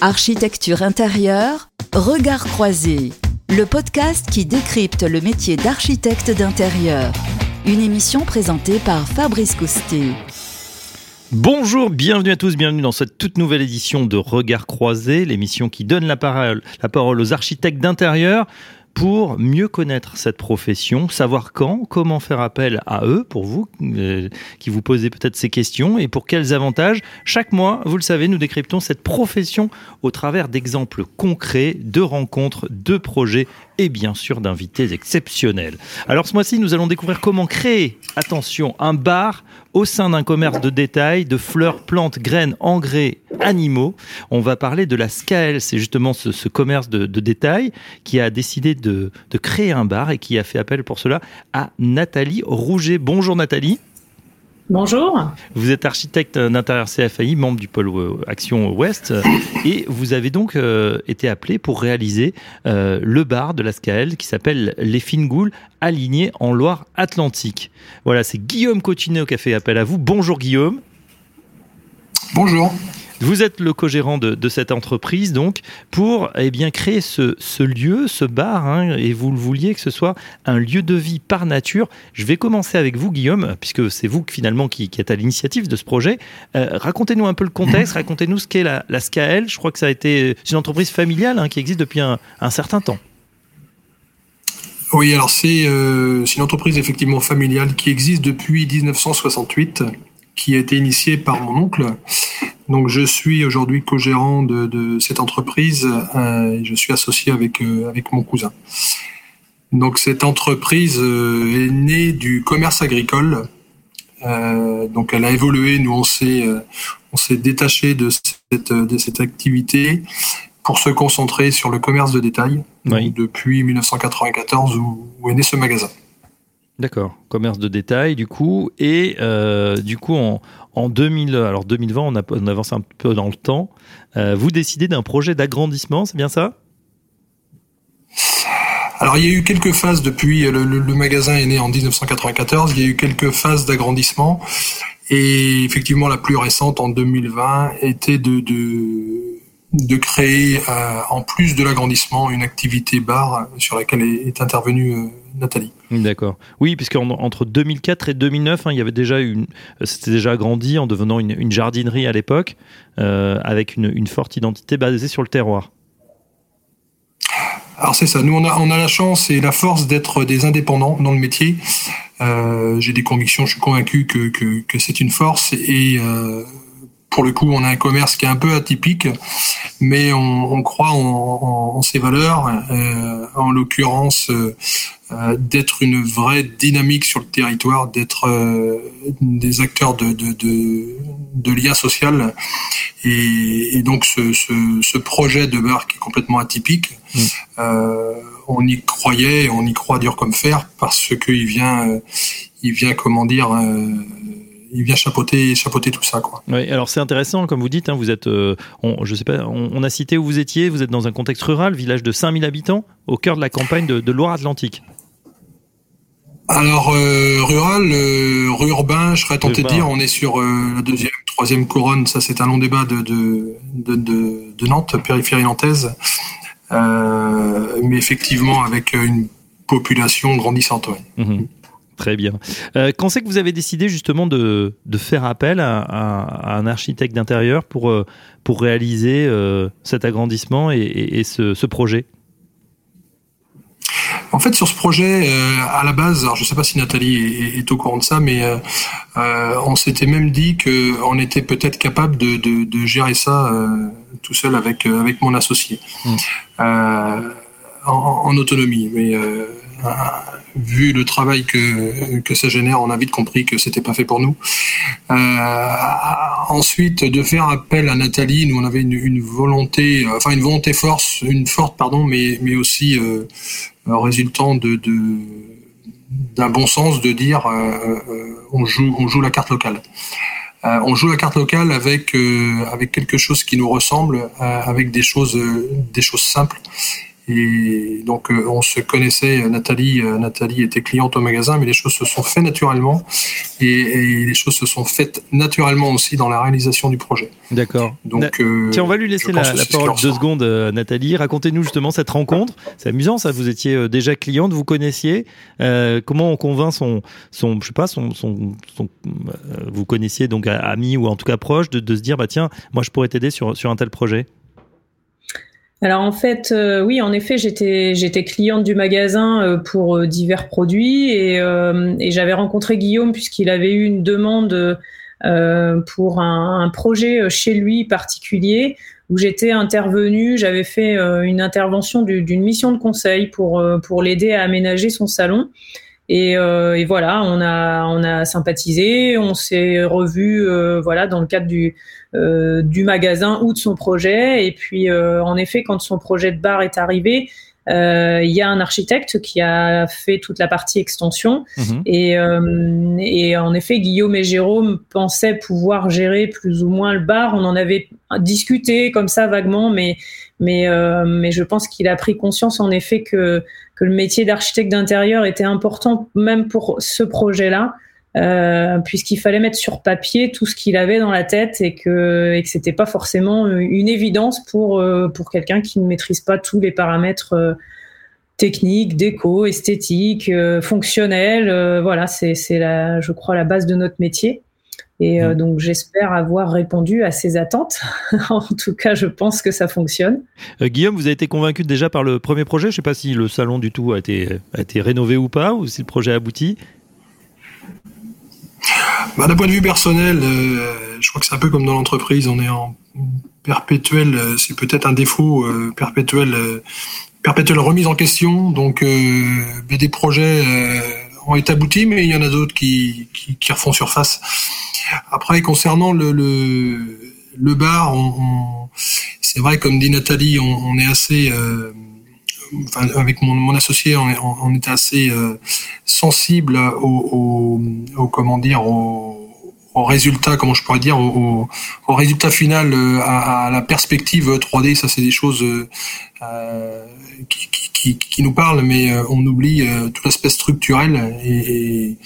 Architecture intérieure, Regard croisé, le podcast qui décrypte le métier d'architecte d'intérieur. Une émission présentée par Fabrice Coustet. Bonjour, bienvenue à tous, bienvenue dans cette toute nouvelle édition de Regard croisé, l'émission qui donne la parole aux architectes d'intérieur pour mieux connaître cette profession, savoir quand, comment faire appel à eux, pour vous, euh, qui vous posez peut-être ces questions, et pour quels avantages. Chaque mois, vous le savez, nous décryptons cette profession au travers d'exemples concrets, de rencontres, de projets et bien sûr d'invités exceptionnels. Alors ce mois-ci, nous allons découvrir comment créer, attention, un bar au sein d'un commerce de détail de fleurs, plantes, graines, engrais, animaux. On va parler de la SCAEL, c'est justement ce, commerce de, détail qui a décidé de, de créer un bar et qui a fait appel pour cela à Nathalie Rouget. Bonjour Nathalie. Bonjour. Vous êtes architecte d'intérieur CFAI, membre du pôle euh, Action Ouest, et vous avez donc euh, été appelé pour réaliser euh, le bar de la SCAEL qui s'appelle Les Fines Goules, aligné en Loire-Atlantique. Voilà, c'est Guillaume Cotineau qui a fait appel à vous. Bonjour Guillaume. Bonjour. Vous êtes le co-gérant de, cette entreprise, donc, pour eh bien, créer ce, lieu, ce bar, hein, et vous le vouliez que ce soit un lieu de vie par nature. Je vais commencer avec vous, Guillaume, puisque c'est vous finalement qui, êtes à l'initiative de ce projet. Euh, racontez-nous un peu le contexte, racontez-nous ce qu'est la, la. Je crois que ça a été une entreprise familiale hein, qui existe depuis un, certain temps. Oui, alors euh, c'est une entreprise effectivement familiale qui existe depuis 1968 qui a été initiée par mon oncle donc je suis aujourd'hui co-gérant de, cette entreprise euh, et je suis associé avec, euh, avec mon cousin. Donc cette entreprise euh, est née du commerce agricole. donc elle a évolué. Nous on s'est on s'est détaché de cette de cette activité pour se concentrer sur le commerce de détail depuis 1994 où, où est né ce magasin. D'accord, commerce de détail du coup et du coup en, en 2000, alors 2020, on, avance un peu dans le temps. Euh, vous décidez d'un projet d'agrandissement, c'est bien ça? Alors il y a eu quelques phases depuis le, magasin est né en 1994. Il y a eu quelques phases d'agrandissement et effectivement la plus récente en 2020 était de créer euh, en plus de l'agrandissement une activité bar sur laquelle est, intervenue euh, Nathalie. D'accord. Oui, puisque entre 2004 et 2009, hein, il y avait déjà une, c'était déjà agrandi en devenant une, jardinerie à l'époque, euh, avec une, forte identité basée sur le terroir. Alors c'est ça. Nous on a, on a la chance et la force d'être des indépendants dans le métier. Euh, j'ai des convictions. Je suis convaincu que, que, c'est une force et euh, pour le coup, on a un commerce qui est un peu atypique, mais on, croit en, ses valeurs, euh, en l'occurrence euh, euh, d'être une vraie dynamique sur le territoire, d'être des acteurs de, de, de, lien social. Et, donc ce, projet de bar qui est complètement atypique, mmh. on y croyait, on y croit dur comme fer, parce qu'il vient, il vient, comment dire il vient chapeauter, chapeauter tout ça. Quoi. Oui, alors c'est intéressant, comme vous dites, hein, vous êtes, euh, on, je sais pas, on, a cité où vous étiez, vous êtes dans un contexte rural, village de 5000 habitants, au cœur de la campagne de, Loire-Atlantique. Alors, euh, rural, euh, urbain, je serais tenté de dire, on est sur la deuxième, troisième couronne, ça c'est un long débat de, de, de, Nantes, périphérie nantaise, mais effectivement avec une population grandissante. Ouais. Mhm. Très bien. Euh, quand c'est que vous avez décidé justement de, faire appel à, un architecte d'intérieur pour, euh, pour réaliser euh, cet agrandissement et, ce, projet? En fait, sur ce projet, à la base, alors je ne sais pas si Nathalie est, au courant de ça, mais on s'était même dit qu'on était peut-être capable de, gérer ça tout seul avec, avec mon associé, mmh. en, autonomie. Mais vu le travail que, que ça génère, on a vite compris que c'était pas fait pour nous. Euh, ensuite, de faire appel à Nathalie, nous on avait une, volonté, enfin une volonté force, une forte pardon, mais mais aussi euh, résultant de, d'un bon sens de dire euh, on joue on joue la carte locale. on joue la carte locale avec avec quelque chose qui nous ressemble, avec des choses des choses simples Et donc, euh, on se connaissait. Nathalie, euh, Nathalie était cliente au magasin, mais les choses se sont faites naturellement. Et, les choses se sont faites naturellement aussi dans la réalisation du projet. D'accord. Donc, euh, tiens, on va lui laisser la, parole deux secondes, Nathalie. Racontez-nous justement cette rencontre. C'est amusant, ça. Vous étiez déjà cliente, vous connaissiez. comment on convainc son, son, je sais pas, son, son, vous connaissiez donc ami ou en tout cas proche de, de se dire, bah tiens, moi je pourrais t'aider sur sur un tel projet? Alors en fait, euh, oui, en effet, j'étais j'étais cliente du magasin euh, pour euh, divers produits et, j'avais rencontré Guillaume puisqu'il avait eu une demande pour un, projet chez lui particulier où j'étais intervenue, j'avais fait une intervention d'une mission de conseil pour l'aider à aménager son salon. Et, et, voilà, on a on a sympathisé, on s'est revu voilà dans le cadre du euh, du magasin ou de son projet. Et puis, euh, en effet, quand son projet de bar est arrivé, euh, il y a un architecte qui a fait toute la partie extension. Mhm. Et, et, en effet, Guillaume et Jérôme pensaient pouvoir gérer plus ou moins le bar. On en avait discuté comme ça vaguement, mais, mais, mais je pense qu'il a pris conscience en effet que, que le métier d'architecte d'intérieur était important même pour ce projet-là. Euh, puisqu'il fallait mettre sur papier tout ce qu'il avait dans la tête et que et que c'était pas forcément une évidence pour euh, pour quelqu'un qui ne maîtrise pas tous les paramètres euh, techniques, déco, esthétiques, fonctionnels. voilà, c'est c'est la je crois la base de notre métier. Et mmh. donc j'espère avoir répondu à ces attentes. en tout cas, je pense que ça fonctionne. Guillaume, vous avez été convaincu déjà par le premier projet? Je ne sais pas si le salon du tout a été, a été rénové ou pas, ou si le projet a abouti. Bah, D'un point de vue personnel, euh, je crois que c'est un peu comme dans l'entreprise, on est en perpétuel, euh, c'est peut-être un défaut euh, perpétuel, perpétuelle remise en question. Donc des projets ont été aboutis, mais il y en a d'autres qui, qui, qui, refont surface. Après, concernant le, le, le bar, on, c'est vrai, comme dit Nathalie, on, on est assez avec mon, associé, on, était assez euh, sensible au, comment dire, au, résultat, comment je pourrais dire, au, résultat final, euh, à, la perspective 3D. Ça, c'est des choses euh, qui, nous parlent, mais on oublie tout l'aspect structurel et,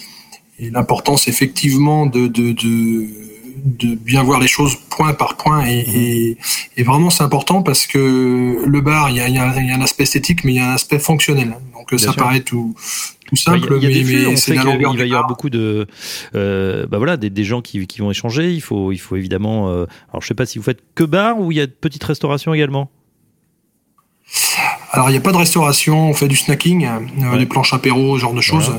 l'importance effectivement de de bien voir les choses point par point. Et, et, vraiment c'est important parce que le bar il y a, y a, un aspect esthétique mais il y a un aspect fonctionnel. Donc ça paraît tout tout simple il y a, il mais, c'est la longueur il va y avoir beaucoup de euh, bah voilà des, des gens qui, qui, vont échanger. Il faut il faut évidemment euh, alors je sais pas si vous faites que bar ou il y a de petites restaurations également? Alors il n'y a pas de restauration. On fait du snacking euh, des planches apéro ce genre de choses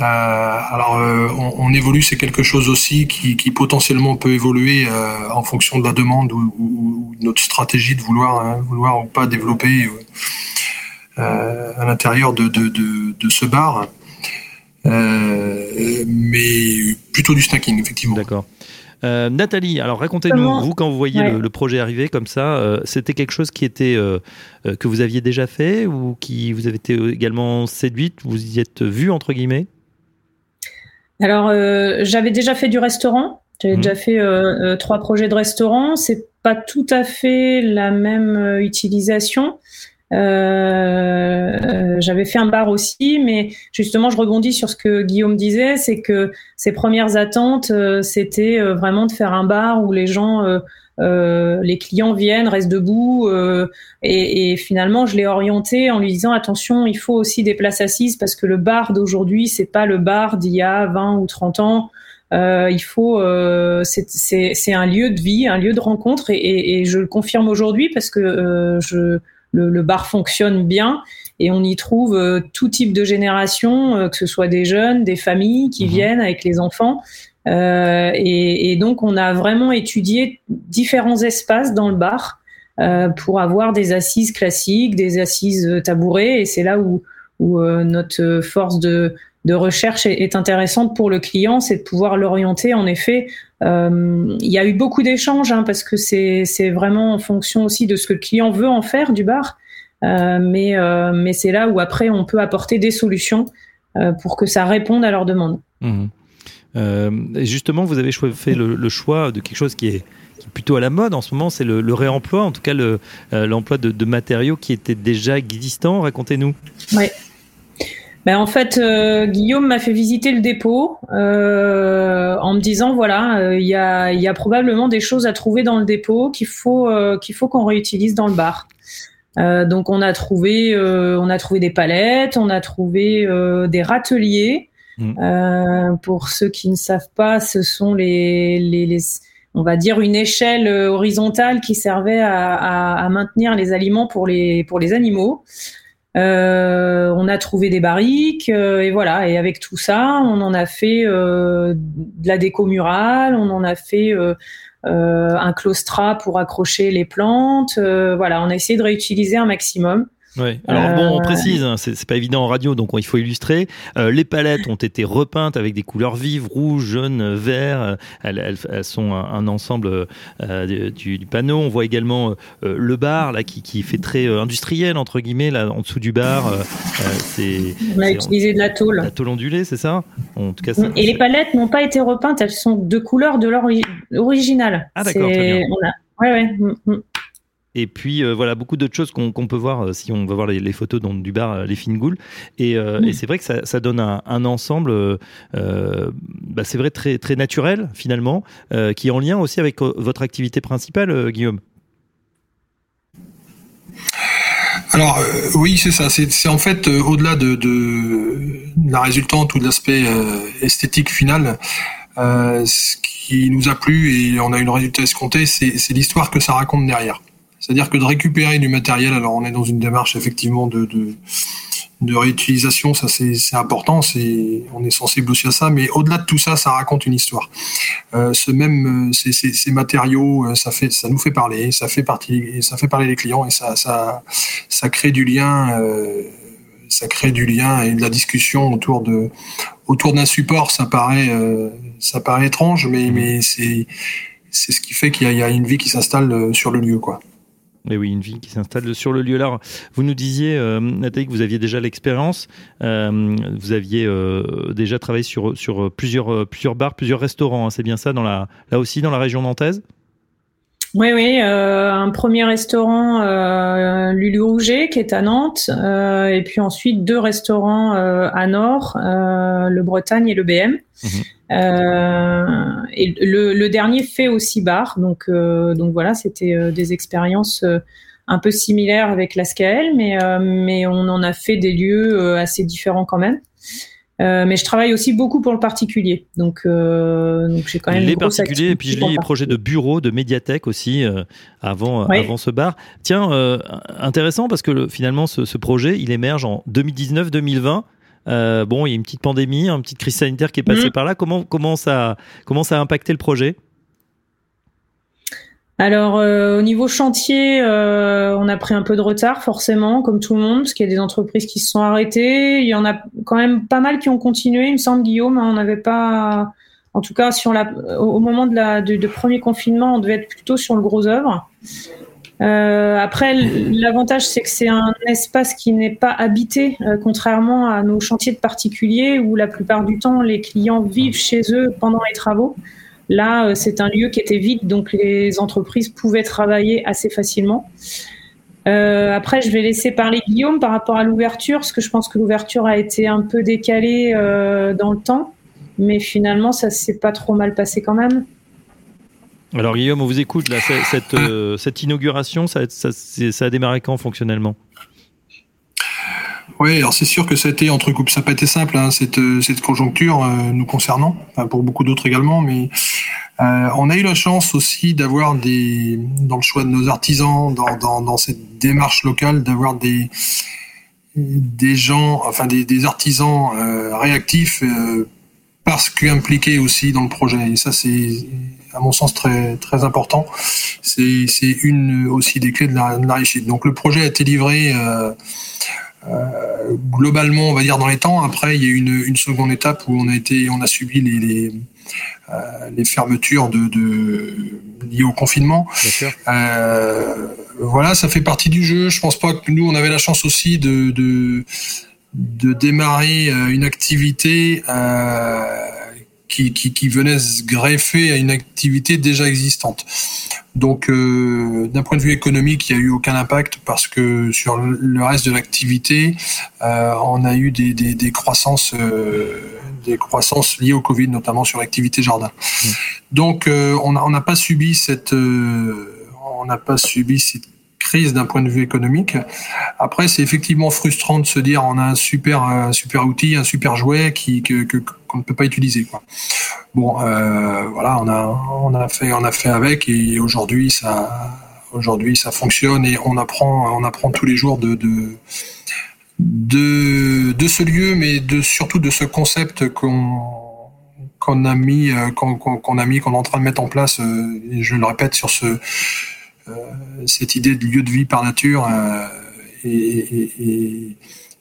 euh, alors, euh, on, on, évolue, c'est quelque chose aussi qui, qui potentiellement peut évoluer euh, en fonction de la demande ou, ou, de notre stratégie de vouloir, hein, vouloir ou pas développer à l'intérieur de, de, de, de, ce bar. mais plutôt du snacking, effectivement. D'accord. Euh, Nathalie, alors racontez-nous, vous, quand vous voyez le, le, projet arriver comme ça, euh, c'était quelque chose qui était euh, que vous aviez déjà fait ou qui vous avez été également séduite, vous y êtes vu entre guillemets? Alors, euh, j'avais déjà fait du restaurant. J'avais mmh. déjà fait euh, euh, trois projets de restaurant. C'est pas tout à fait la même utilisation. j'avais fait un bar aussi, mais justement, je rebondis sur ce que Guillaume disait, c'est que ses premières attentes, c'était vraiment de faire un bar où les gens euh, les clients viennent, restent debout, euh, et, et, finalement je l'ai orienté en lui disant attention, il faut aussi des places assises parce que le bar d'aujourd'hui c'est pas le bar d'il y a 20 ou 30 ans. Euh, il faut, euh, c'est un lieu de vie, un lieu de rencontre, et, et, et je le confirme aujourd'hui parce que euh, je, le, le, bar fonctionne bien et on y trouve tout type de génération, que ce soit des jeunes, des familles qui mmh viennent avec les enfants. Euh, et, et, donc, on a vraiment étudié différents espaces dans le bar euh, pour avoir des assises classiques, des assises tabourées. Et c'est là où, où euh, notre force de, de recherche est, est, intéressante pour le client, c'est de pouvoir l'orienter. En effet, euh, il y a eu beaucoup d'échanges hein, parce que c'est vraiment en fonction aussi de ce que le client veut en faire du bar. Euh, mais mais c'est là où après on peut apporter des solutions pour que ça réponde à leurs demandes. Mmh. Euh, justement, vous avez fait le, choix de quelque chose qui est plutôt à la mode en ce moment, c'est le, réemploi, en tout cas l'emploi de, matériaux qui étaient déjà existants. Racontez-nous. Oui. Ben en fait, Guillaume m'a fait visiter le dépôt en me disant voilà, il y, a, probablement des choses à trouver dans le dépôt qu'il faut qu'il faut qu'on réutilise dans le bar. Euh, donc on a trouvé, euh, on a trouvé des palettes, on a trouvé euh, des râteliers. Mm. pour ceux qui ne savent pas, ce sont les, les, les on va dire une échelle horizontale qui servait à, à, à, maintenir les aliments pour les pour les animaux. Euh, on a trouvé des barriques et voilà. Et avec tout ça, on en a fait euh, de la déco murale, on en a fait euh, un claustra pour accrocher les plantes. Euh, voilà, on a essayé de réutiliser un maximum. Alors bon, on euh, précise, hein, c'est pas évident en radio, donc il faut illustrer. Euh, les palettes ont été repeintes avec des couleurs vives, rouge, jaune, vert. Elles, elles, sont un, ensemble euh, du, du, panneau. On voit également le bar là qui, qui, fait très industriel entre guillemets là en dessous du bar. c'est on a utilisé de la tôle. La tôle ondulée, c'est ça? En tout cas. Et les palettes n'ont pas été repeintes. Elles sont de couleur de leur originale. Ah d'accord. Très bien. Ouais, ouais. Et puis euh, voilà, beaucoup d'autres choses qu'on peut voir euh, si on va voir les, photos dans, du bar euh, Les Fines Goules. Et, et c'est vrai que ça, ça donne un, un ensemble, bah, c'est vrai, très, très naturel finalement, qui est en lien aussi avec votre activité principale, Guillaume. Alors oui, c'est ça. C'est en fait au-delà de, de, la résultante ou de l'aspect esthétique final, ce qui nous a plu et on a eu le résultat escompté, c'est l'histoire que ça raconte derrière. C'est-à-dire que de récupérer du matériel, alors on est dans une démarche effectivement de, de, de réutilisation, ça c'est important, on est sensible aussi à ça, mais au-delà de tout ça, ça raconte une histoire. Euh, ce même, ces, ces, ces, matériaux, euh, ça fait, ça nous fait parler, ça fait partie, ça fait parler les clients et ça, ça, ça crée du lien. Euh, ça crée du lien et de la discussion autour de autour d'un support. Ça paraît, euh, ça paraît étrange, mais mais c'est c'est ce qui fait qu'il y, y, a une vie qui s'installe euh, sur le lieu, quoi. Mais oui, une vie qui s'installe sur le lieu. là. vous nous disiez, euh, Nathalie, que vous aviez déjà l'expérience. Euh, vous aviez euh, déjà travaillé sur, sur plusieurs, plusieurs bars, plusieurs restaurants. Hein. c'est bien ça, dans la, là aussi, dans la région nantaise? Oui, oui, un premier restaurant Lulu Rouget qui est à Nantes, et puis ensuite deux restaurants à Nord, le Bretagne et le BM. Mhm. Euh, et le, le, dernier fait aussi bar, donc euh, donc voilà, c'était euh, des expériences un peu similaires avec la SKL, mais mais on en a fait des lieux assez différents quand même. Euh, mais je travaille aussi beaucoup pour le particulier, donc, euh, donc j'ai quand même les particuliers et puis je lis les projets de bureau, de médiathèque aussi euh, avant avant ce bar. Tiens, intéressant parce que le, finalement ce, ce, projet il émerge en 2019-2020. Euh, bon, il y a une petite pandémie, une petite crise sanitaire qui est passée mm. par là. Comment, comment, ça, comment ça a impacté le projet? Alors euh, au niveau chantier, euh, on a pris un peu de retard forcément, comme tout le monde, parce qu'il y a des entreprises qui se sont arrêtées. Il y en a quand même pas mal qui ont continué. Il me semble Guillaume, hein, on n'avait pas, en tout cas sur la, au moment de la de, premier confinement, on devait être plutôt sur le gros œuvre. Euh, après, l'avantage, c'est que c'est un espace qui n'est pas habité, euh, contrairement à nos chantiers de particuliers où la plupart du temps, les clients vivent chez eux pendant les travaux. Là, euh, c'est un lieu qui était vide, donc les entreprises pouvaient travailler assez facilement. Euh, après, je vais laisser parler Guillaume par rapport à l'ouverture, parce que je pense que l'ouverture a été un peu décalée dans le temps, mais finalement, ça s'est pas trop mal passé quand même. Alors Guillaume, on vous écoute là. Cette, euh, cette inauguration, ça, ça, ça, a démarré quand fonctionnellement? Oui, alors c'est sûr que ça a été entrecoupe. Ça n'a pas été simple hein, cette, cette conjoncture euh, nous concernant, enfin, pour beaucoup d'autres également, mais euh, on a eu la chance aussi d'avoir des, dans le choix de nos artisans, dans, dans, dans cette démarche locale, d'avoir des des gens, enfin des, des artisans euh, réactifs parce qu'impliqués aussi dans le projet. Et ça, c'est à mon sens très très important. C'est c'est une aussi des clés de la, de la, réussite. Donc le projet a été livré. Euh, euh, globalement, on va dire dans les temps. Après, il y a eu une, une seconde étape où on a été, on a subi les, les, euh, les fermetures de, de, liées au confinement. Euh, voilà, ça fait partie du jeu. Je pense pas que nous, on avait la chance aussi de, de, de démarrer une activité qui, qui, qui venait se greffer à une activité déjà existante. Donc, euh, d'un point de vue économique, il n'y a eu aucun impact parce que sur le reste de l'activité, euh, on a eu des, des, des croissances, euh, des croissances liées au Covid, notamment sur l'activité jardin. Mmh. Donc, euh, on n'a pas subi cette, euh, on n'a pas subi cette d'un point de vue économique. Après, c'est effectivement frustrant de se dire on a un super, un super outil, un super jouet qui que, qu'on ne peut pas utiliser. Bon, euh, voilà, on a on a fait on a fait avec et aujourd'hui ça aujourd'hui ça fonctionne et on apprend on apprend tous les jours de, de de, de ce lieu, mais de surtout de ce concept qu'on qu'on a mis, qu'on qu'on a mis, qu'on est en train de mettre en place. Euh, je le répète sur ce euh, cette idée de lieu de vie par nature euh, et,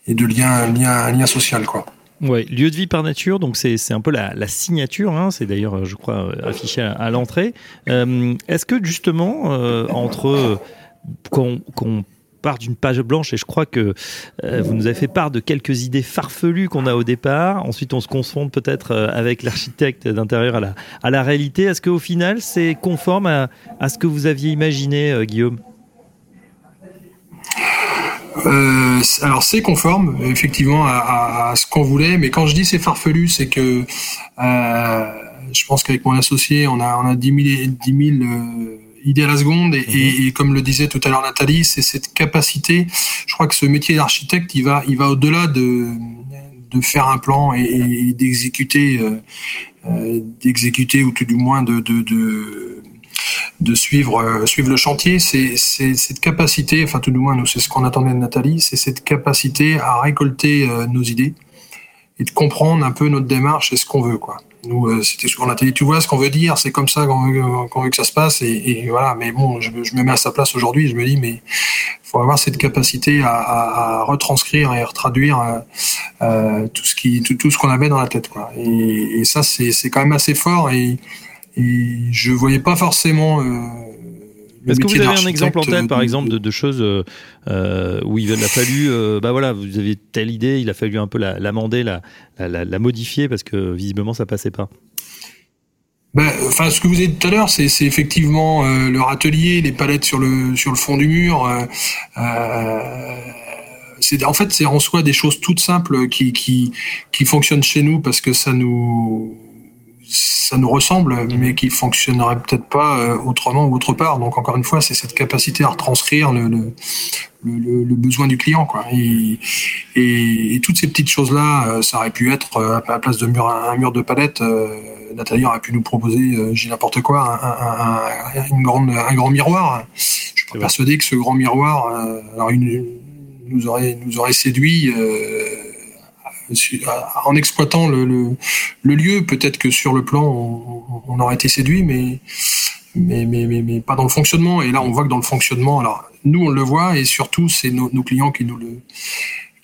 de lien, lien, lien social, quoi. Ouais, lieu de vie par nature, donc c'est un peu la, signature, hein, c'est d'ailleurs, je crois, affiché à, l'entrée. Euh, Est-ce que justement, euh, entre qu'on qu part d'une page blanche et je crois que euh, vous nous avez fait part de quelques idées farfelues qu'on a au départ. Ensuite, on se confronte peut-être avec l'architecte d'intérieur à la, à la réalité. Est-ce qu'au final, c'est conforme à, à, ce que vous aviez imaginé, euh, Guillaume? Euh, alors c'est conforme effectivement à, à, ce qu'on voulait, mais quand je dis c'est farfelu, c'est que euh, je pense qu'avec mon associé, on a on a 10 000, 10 000 euh, idée à la seconde et, et, et, comme le disait tout à l'heure Nathalie, c'est cette capacité. Je crois que ce métier d'architecte, il va, il va au-delà de, de faire un plan et, et d'exécuter, euh, d'exécuter ou tout du moins de, de, de, de suivre, euh, suivre le chantier. C'est cette capacité, enfin tout du moins nous, c'est ce qu'on attendait de Nathalie, c'est cette capacité à récolter euh, nos idées et de comprendre un peu notre démarche et ce qu'on veut, quoi. Nous, euh, c'était souvent dit, tu vois ce qu'on veut dire, c'est comme ça qu'on veut, qu veut, que ça se passe, et, voilà. Mais bon, je, me mets à sa place aujourd'hui, je me dis, mais faut avoir cette capacité à, retranscrire et à retraduire euh, euh, tout ce qui, tout, ce qu'on avait dans la tête, quoi. Et, ça, c'est quand même assez fort, et, je voyais pas forcément. Est-ce que vous avez un exemple en tête, par exemple, de, de choses euh, où il a fallu, euh, bah voilà, vous avez telle idée, il a fallu un peu l'amender, la, la, la, la, modifier parce que visiblement ça passait pas. Ben, enfin, ce que vous avez dit tout à l'heure, c'est effectivement euh, leur atelier, les palettes sur le sur le fond du mur. Euh, euh, c'est en fait, c'est en soi des choses toutes simples qui qui qui fonctionnent chez nous parce que ça nous ça nous ressemble, mais qui fonctionnerait peut-être pas euh, autrement ou autre part. Donc encore une fois, c'est cette capacité à retranscrire le, le, le, le, besoin du client, quoi. Et, et, et toutes ces petites choses-là, euh, ça aurait pu être euh, à la place de mur, un mur de palette. Nathalie aurait pu nous proposer, j'ai n'importe quoi, un, un, une grande, un grand miroir. Je suis persuadé que ce grand miroir, alors une, nous aurait nous aurait séduit. Euh, en exploitant le, lieu, peut-être que sur le plan, on, aurait été séduit, mais, mais, mais, mais, pas dans le fonctionnement. Et là, on voit que dans le fonctionnement, alors nous, on le voit, et surtout, c'est nos clients qui nous le,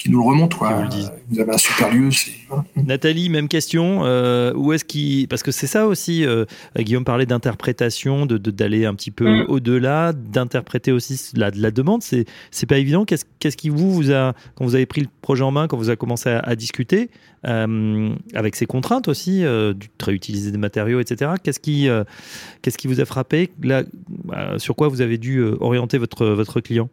qui nous le remonte. Quoi. Vous, vous, avez un super lieu. Voilà. Nathalie, même question. Euh, où est-ce qui parce que c'est ça aussi. Euh, Guillaume parlait d'interprétation, de d'aller un petit peu mmh. au-delà, d'interpréter aussi la, la demande. C'est c'est pas évident. Qu'est-ce qu'est-ce qui vous vous a quand vous avez pris le projet en main, quand vous avez commencé à, à discuter euh, avec ces contraintes aussi, euh, du réutiliser des matériaux, etc. Qu'est-ce qui euh, qu'est-ce qui vous a frappé? Là, euh, Sur quoi vous avez dû orienter votre votre client?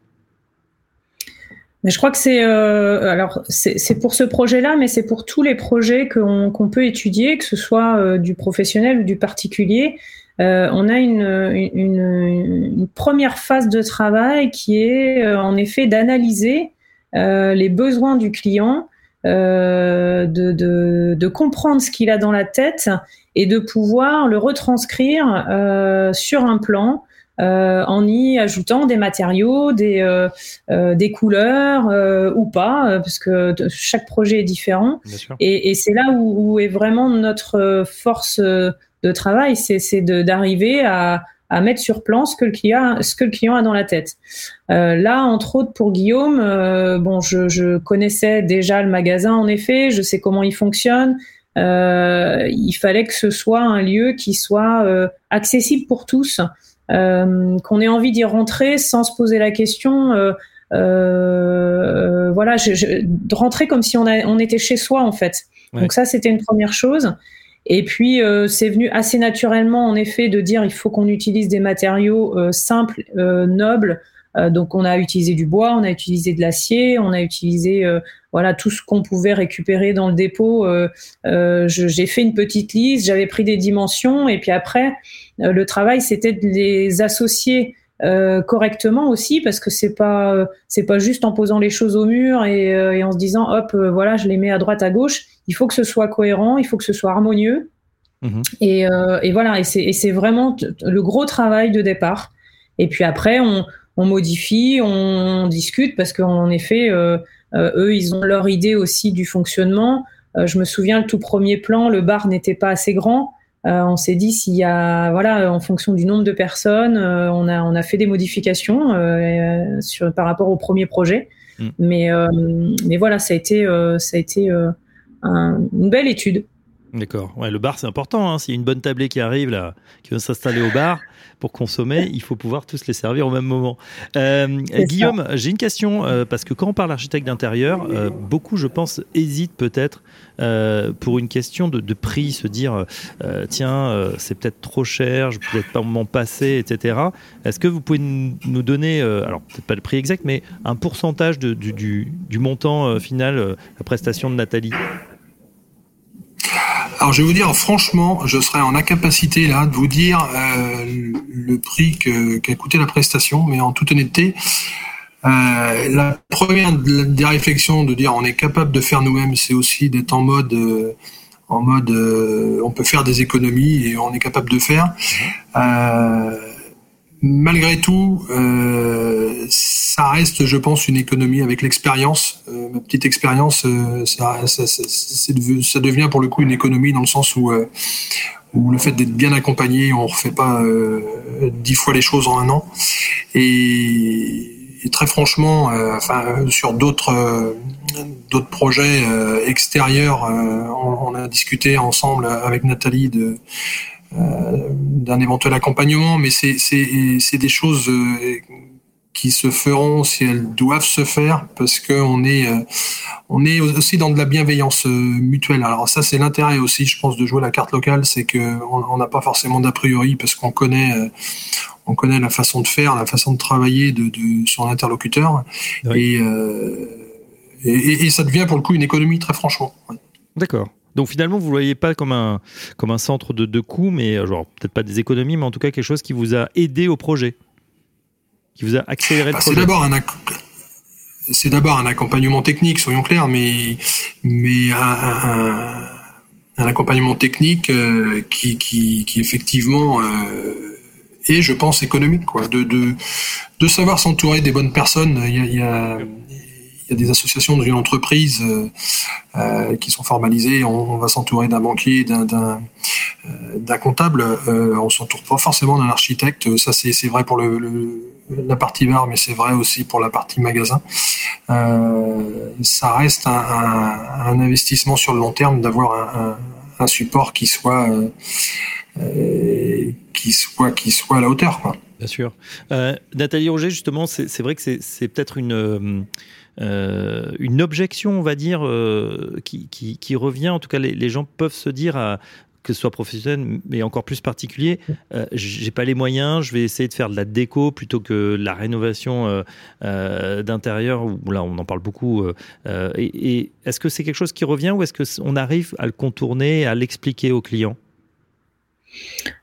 Mais je crois que c'est euh, alors c'est pour ce projet-là, mais c'est pour tous les projets qu'on qu peut étudier, que ce soit euh, du professionnel ou du particulier. Euh, on a une, une, première phase de travail qui est en effet d'analyser les besoins du client, de, de, de, comprendre ce qu'il a dans la tête et de pouvoir le retranscrire sur un plan en y ajoutant des matériaux, des, euh, euh, des couleurs euh, ou pas, parce que chaque projet est différent. Et, et c'est là où, où, est vraiment notre force de travail, c'est d'arriver à, à mettre sur plan ce que le client, ce que le client a dans la tête. Euh, là, entre autres pour Guillaume, euh, bon, je, je, connaissais déjà le magasin en effet, je sais comment il fonctionne. Euh, il fallait que ce soit un lieu qui soit accessible pour tous euh, qu'on ait envie d'y rentrer sans se poser la question. Euh, euh, voilà, je, je, de rentrer comme si on, a, on était chez soi en fait. Ouais. Donc ça, c'était une première chose. Et puis c'est venu assez naturellement en effet de dire il faut qu'on utilise des matériaux simples, nobles. donc on a utilisé du bois, on a utilisé de l'acier, on a utilisé voilà tout ce qu'on pouvait récupérer dans le dépôt. j'ai fait une petite liste, j'avais pris des dimensions et puis après le travail c'était de les associer euh, correctement aussi parce que c'est pas euh, c'est pas juste en posant les choses au mur et, euh, et en se disant hop voilà je les mets à droite à gauche. Il faut que ce soit cohérent il faut que ce soit harmonieux. Mhm. et, et, voilà et c'est vraiment le gros travail de départ. Et puis après on, on modifie on, discute parce qu'en effet eux ils ont leur idée aussi du fonctionnement. Je me souviens le tout premier plan le bar n'était pas assez grand euh, on s'est dit s'il y a, voilà, en fonction du nombre de personnes, euh, on a on a fait des modifications euh, sur par rapport au premier projet. Mm. Mais mais voilà, ça a été ça a été une belle étude. D'accord. Ouais, le bar, c'est important. Hein. S'il y a une bonne tablée qui arrive, là, qui veut s'installer au bar pour consommer, il faut pouvoir tous les servir au même moment. Euh, Guillaume, j'ai une question, euh, parce que quand on parle architecte d'intérieur, euh, beaucoup, je pense, hésitent peut-être pour une question de, prix, se dire, tiens, c'est peut-être trop cher, je peux peut-être pas m'en passer, etc. Est-ce que vous pouvez nous donner, alors peut-être pas le prix exact, mais un pourcentage du, du, montant final, la prestation de Nathalie? Alors je vais vous dire franchement, je serais en incapacité là de vous dire euh, le prix qu'a coûté la prestation, mais en toute honnêteté, euh, la première des réflexions de dire on est capable de faire nous-mêmes, c'est aussi d'être en mode euh, en mode on peut faire des économies et on est capable de faire malgré tout, euh, ça reste, je pense, une économie avec l'expérience. Euh, ma petite expérience, euh, ça, devient pour le coup une économie dans le sens où, euh, où le fait d'être bien accompagné, on refait pas dix fois les choses en un an. Et, très franchement, sur d'autres projets extérieurs, on, on, a discuté ensemble avec Nathalie de d'un éventuel accompagnement, mais c'est des choses euh, qui se feront si elles doivent se faire parce qu'on est euh, on est aussi dans de la bienveillance mutuelle. Alors ça c'est l'intérêt aussi, je pense, de jouer la carte locale, c'est que on n'a pas forcément d'a priori parce qu'on connaît on connaît la façon de faire, la façon de travailler de, de son interlocuteur et, et, et, ça devient pour le coup une économie très franchement. D'accord. Donc finalement, vous ne voyez pas comme un, comme un centre de, de coûts, mais euh, genre peut-être pas des économies, mais en tout cas quelque chose qui vous a aidé au projet, qui vous a accéléré le bah, projet. C'est d'abord un c'est d'abord un accompagnement technique, soyons clairs, mais mais un, un, accompagnement technique euh, qui, qui, qui, effectivement euh, est, je pense, économique, quoi. De, de, de savoir s'entourer des bonnes personnes. Il y a, il y a il y a des associations dans une entreprise euh, euh, qui sont formalisées. On, va s'entourer d'un banquier, d'un d'un euh, comptable. Euh, on s'entoure pas forcément d'un architecte. Ça, c'est vrai pour la partie bar, mais c'est vrai aussi pour la partie magasin. Euh, ça reste un, investissement sur le long terme d'avoir un, support qui soit qui soit qui soit à la hauteur. Bien sûr. Nathalie Roger, justement, c'est vrai que c'est peut-être une euh, une objection, on va dire, euh, qui, revient. En tout cas, les, gens peuvent se dire, que ce soit professionnel, mais encore plus particulier, euh, j'ai pas les moyens, je vais essayer de faire de la déco plutôt que la rénovation d'intérieur, où là on en parle beaucoup. est-ce que c'est quelque chose qui revient ou est-ce qu'on arrive à le contourner, à l'expliquer aux clients?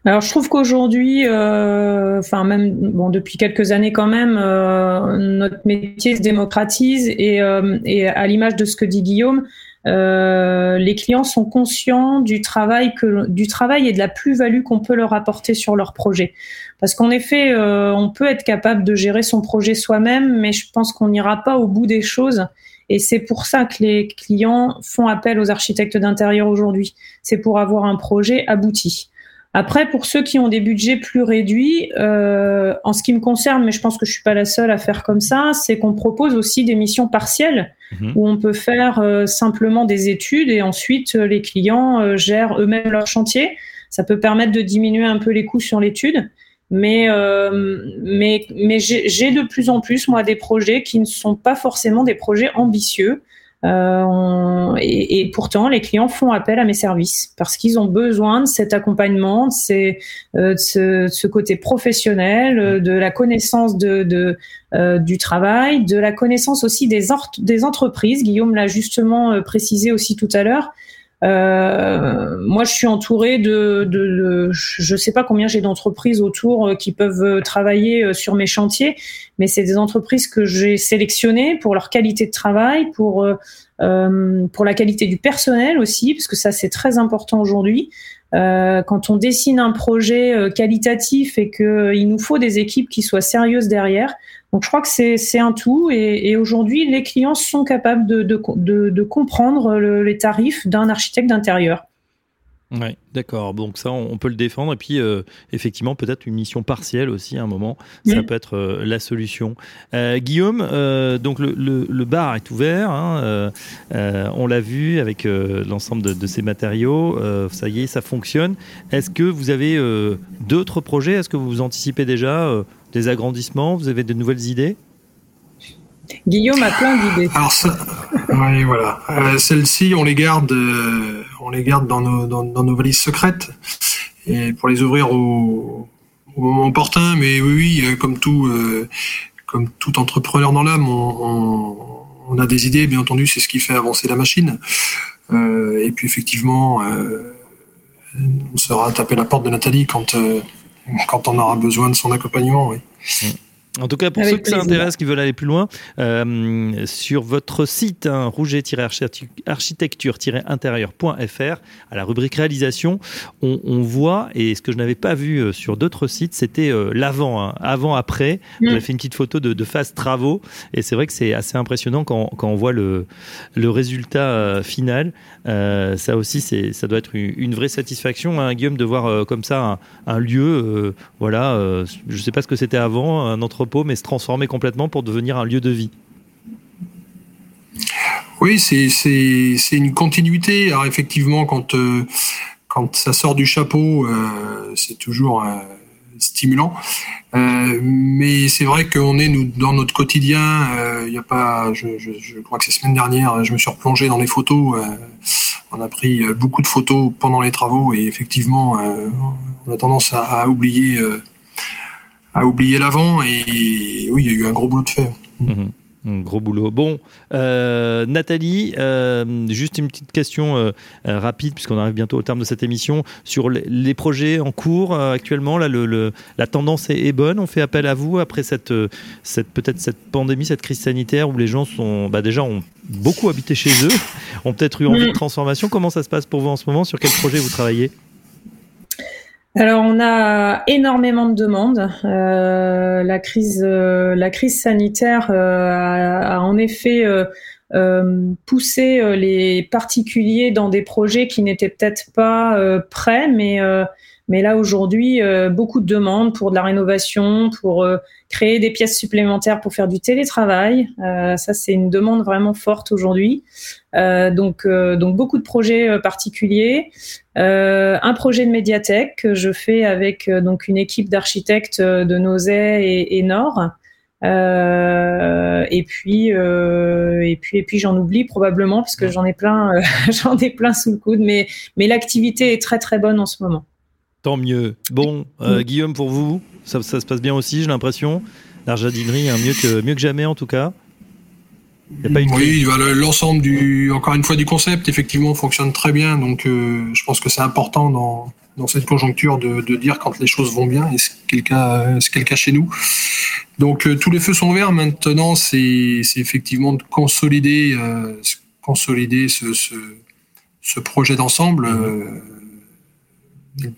Alors je trouve qu'aujourd'hui, euh, enfin même bon depuis quelques années quand même, euh, notre métier se démocratise et, euh, et à l'image de ce que dit Guillaume, les clients sont conscients du travail que du travail et de la plus-value qu'on peut leur apporter sur leur projet. Parce qu'en effet, on peut être capable de gérer son projet soi-même, mais je pense qu'on n'ira pas au bout des choses. Et c'est pour ça que les clients font appel aux architectes d'intérieur aujourd'hui. C'est pour avoir un projet abouti. Après, pour ceux qui ont des budgets plus réduits, euh, en ce qui me concerne, mais je pense que je suis pas la seule à faire comme ça, c'est qu'on propose aussi des missions partielles mhm. où on peut faire euh, simplement des études et ensuite euh, les clients gèrent eux-mêmes leur chantier. Ça peut permettre de diminuer un peu les coûts sur l'étude. Mais, mais, mais j'ai de plus en plus, moi, des projets qui ne sont pas forcément des projets ambitieux, Euh, et, pourtant, les clients font appel à mes services parce qu'ils ont besoin de cet accompagnement, de, euh, ce, côté professionnel, de la connaissance du travail, de la connaissance aussi des entreprises. Guillaume l'a justement précisé aussi tout à l'heure. Euh, moi, je suis entourée de, de, je ne sais pas combien j'ai d'entreprises autour euh, qui peuvent euh, travailler sur mes chantiers, mais c'est des entreprises que j'ai sélectionnées pour leur qualité de travail, pour euh, pour la qualité du personnel aussi, parce que ça c'est très important aujourd'hui. Euh, quand on dessine un projet qualitatif et qu'il nous faut des équipes qui soient sérieuses derrière, donc je crois que c'est un tout et, aujourd'hui les clients sont capables de, de, de, comprendre les tarifs d'un architecte d'intérieur. Oui, d'accord. Donc ça, on, peut le défendre. Et puis, euh, effectivement, peut-être une mission partielle aussi à un moment, ça peut être euh, la solution. Euh, Guillaume, donc le, le, bar est ouvert. Hein, on l'a vu avec l'ensemble de, de, ces matériaux. ça y est, ça fonctionne. Est-ce que vous avez d'autres projets? Est-ce que vous anticipez déjà des agrandissements Vous avez de nouvelles idées? Guillaume a plein d'idées. Alors ça, oui, voilà. Euh, Celles-ci, on les garde, euh, on les garde dans nos, dans, nos, valises secrètes et pour les ouvrir au, au moment opportun. Mais oui, oui, euh, comme tout, euh, comme tout entrepreneur dans l'âme, on, on, a des idées. Bien entendu, c'est ce qui fait avancer la machine. et puis effectivement, on sera taper la porte de Nathalie quand quand on aura besoin de son accompagnement. Oui. En tout cas, pour ceux qui s'intéressent, qui veulent aller plus loin, euh, sur votre site hein, rouget-architecture-intérieur.fr, à la rubrique réalisation, on, voit, et ce que je n'avais pas vu euh, sur d'autres sites, c'était euh, l'avant, hein, avant-après. Vous avez fait une petite photo de, de phase travaux, et c'est vrai que c'est assez impressionnant quand, quand, on voit le, le résultat final. ça aussi, ça doit être une, vraie satisfaction, hein, Guillaume, de voir comme ça un, lieu, voilà, je ne sais pas ce que c'était avant, un entrepôt mais se transformer complètement pour devenir un lieu de vie. Oui, c'est une continuité. Alors effectivement, quand, euh, ça sort du chapeau, euh, c'est toujours euh, stimulant. mais c'est vrai qu'on est dans notre quotidien. Il y a pas, je, crois que c'est semaine dernière, je me suis replongé dans les photos. on a pris beaucoup de photos pendant les travaux et effectivement, on a tendance à oublier à oublier l'avant. Et oui, il y a eu un gros boulot de fait. Un gros boulot. Bon, euh, Nathalie, euh, juste une petite question euh, rapide, puisqu'on arrive bientôt au terme de cette émission, sur les, projets en cours actuellement. Là, le, la tendance est, bonne? On fait appel à vous après cette, cette peut-être cette pandémie, cette crise sanitaire où les gens sont bah, déjà ont beaucoup habité chez eux, ont peut-être eu envie de transformation. Comment ça se passe pour vous en ce moment? Sur quel projet vous travaillez? Alors on a énormément de demandes. Euh, la crise, euh, la crise sanitaire euh, a, en effet poussé les particuliers dans des projets qui n'étaient peut-être pas prêts, mais mais là aujourd'hui beaucoup de demandes pour de la rénovation, pour créer des pièces supplémentaires pour faire du télétravail. ça c'est une demande vraiment forte aujourd'hui. donc donc beaucoup de projets particuliers. Euh, un projet de médiathèque que je fais avec euh, donc une équipe d'architectes euh, de Nozay et, et Nord. et puis et puis et puis j'en oublie probablement parce que j'en ai plein j'en ai plein sous le coude mais mais l'activité est très très bonne en ce moment. Tant mieux. Bon, Guillaume pour vous, ça, ça, se passe bien aussi, j'ai l'impression. La jardinerie, hein, mieux que mieux que jamais en tout cas oui, l'ensemble du, encore une fois, du concept, effectivement, fonctionne très bien. Donc, euh, je pense que c'est important dans, dans cette conjoncture de, de, dire quand les choses vont bien, et c'est le cas, c'est le cas chez nous. Donc, euh, tous les feux sont verts. Maintenant, c'est, c'est effectivement de consolider, euh, consolider ce, ce, ce projet d'ensemble, mmh.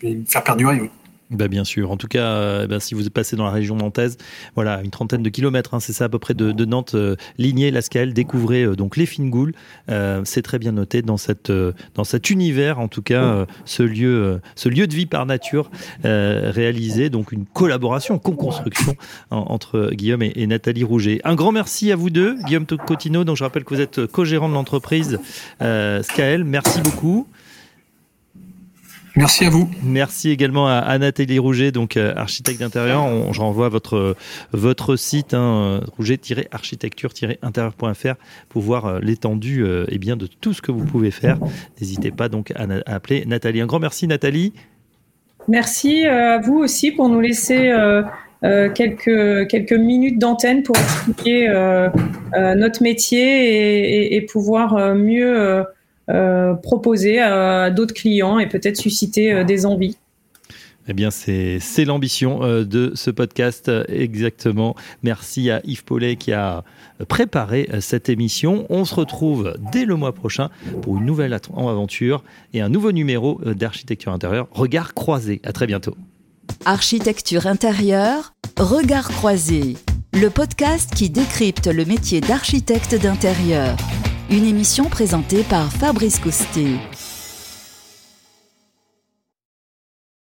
Et faire perdurer. Oui. Bah bien sûr. En tout cas, euh, bah, si vous passez dans la région nantaise, voilà, une trentaine de kilomètres, hein, c'est ça à peu près de, Nantes, euh, Ligné, Lascales, découvrez euh, donc les Fingoules. Euh, c'est très bien noté dans cette dans cet univers, en tout cas, ce lieu ce lieu de vie par nature réalisé, donc une collaboration, co-construction entre Guillaume et, Nathalie Rouget. Un grand merci à vous deux, Guillaume Cotino. Donc je rappelle que vous êtes co-gérant de l'entreprise Scael. Merci beaucoup. Merci à vous. Merci également à, Nathalie Rouget, donc euh, architecte d'intérieur. Je renvoie votre votre site hein, rouget-architecture-intérieur.fr pour voir euh, l'étendue et eh bien de tout ce que vous pouvez faire. N'hésitez pas donc à, appeler Nathalie. Un grand merci Nathalie. Merci à vous aussi pour nous laisser quelques, quelques minutes d'antenne pour expliquer notre métier et pouvoir mieux euh, proposer à d'autres clients et peut-être susciter euh, des envies. Eh bien, c'est l'ambition euh, de ce podcast, exactement. Merci à Yves Paulet qui a préparé cette émission. On se retrouve dès le mois prochain pour une nouvelle aventure et un nouveau numéro d'Architecture intérieure, Regard croisé. À très bientôt. Architecture intérieure, Regard croisé, le podcast qui décrypte le métier d'architecte d'intérieur. Une émission présentée par Fabrice Coustet.